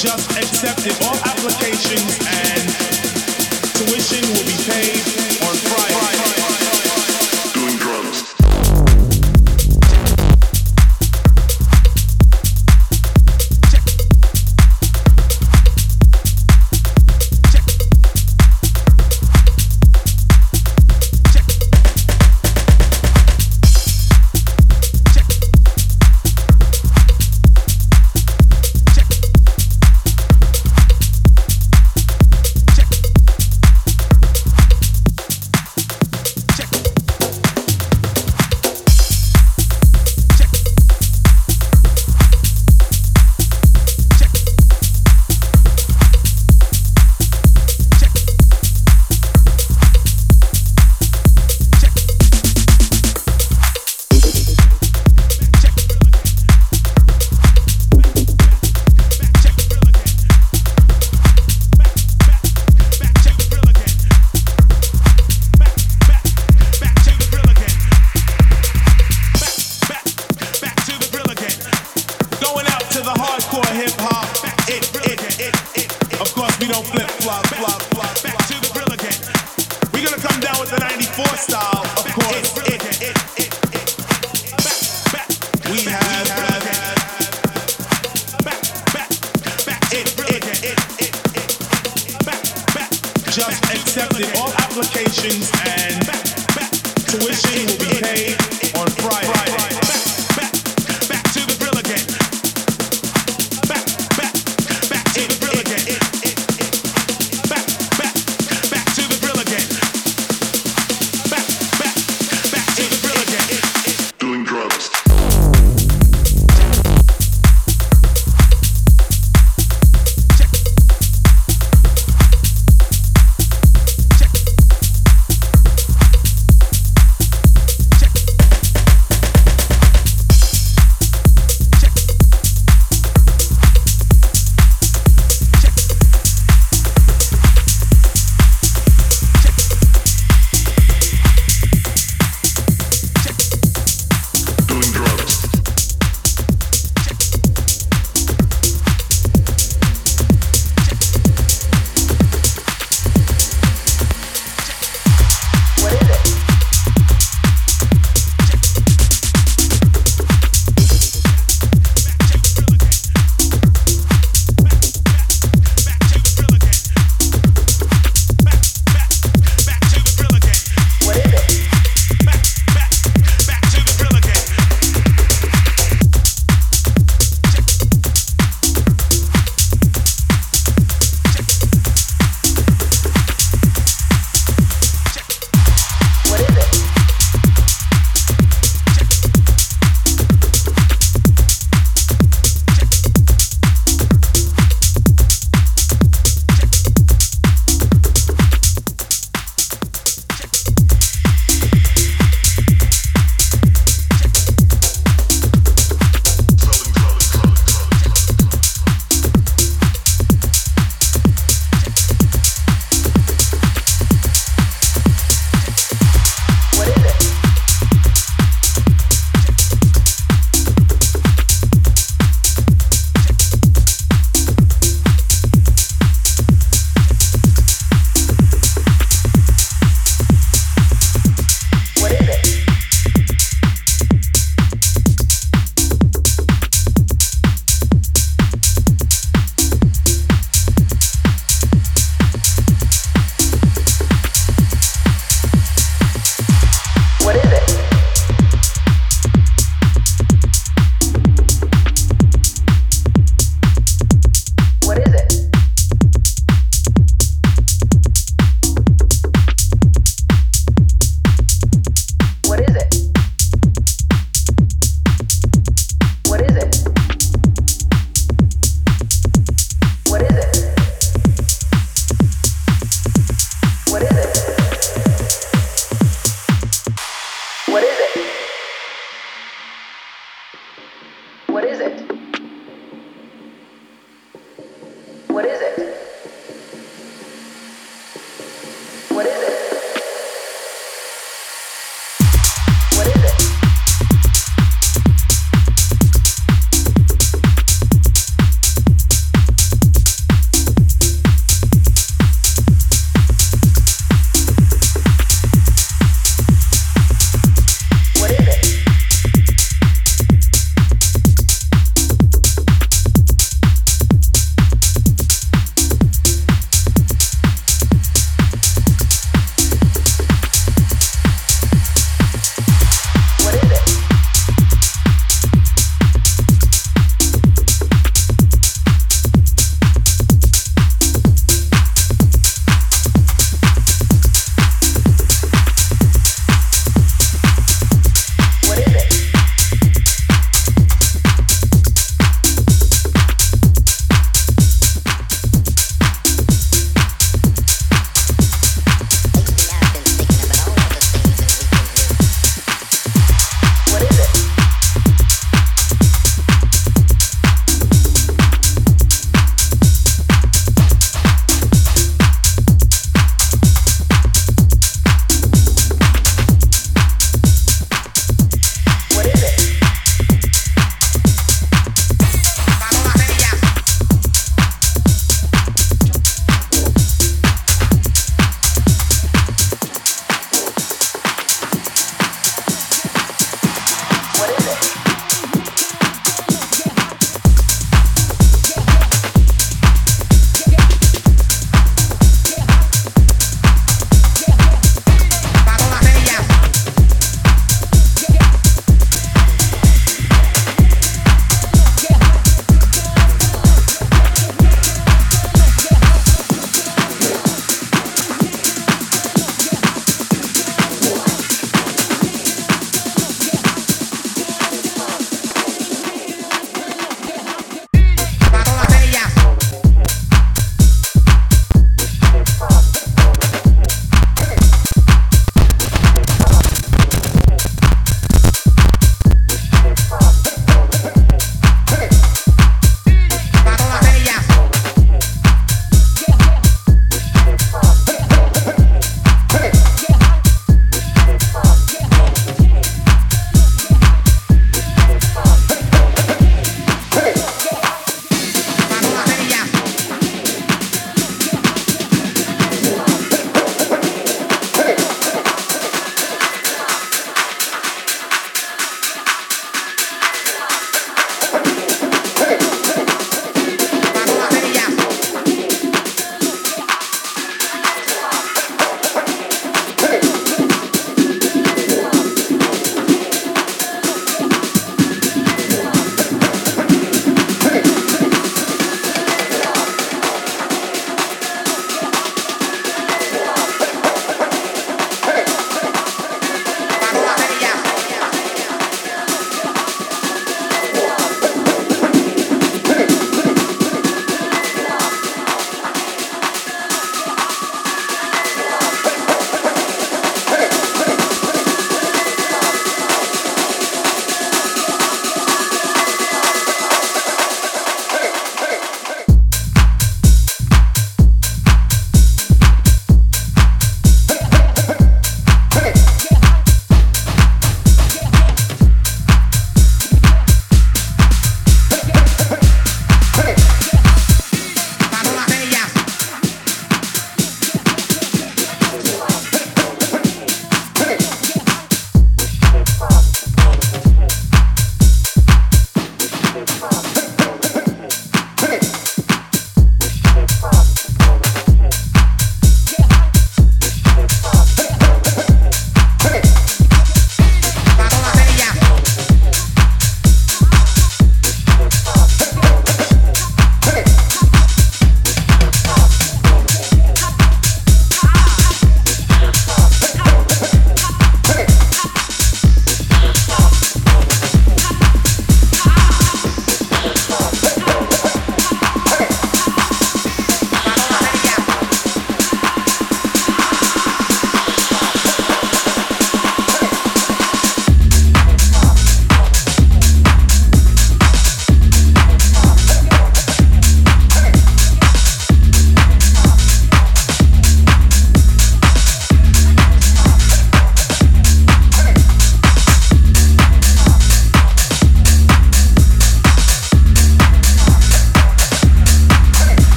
just accepted all applications and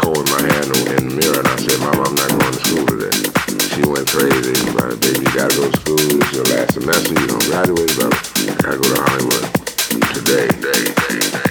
cold in my hand in the mirror and I said, Mom, I'm not going to school today. She went crazy about it. Baby, you gotta go to school. It's your last semester. You don't graduate, I go to Hollywood today. today, today.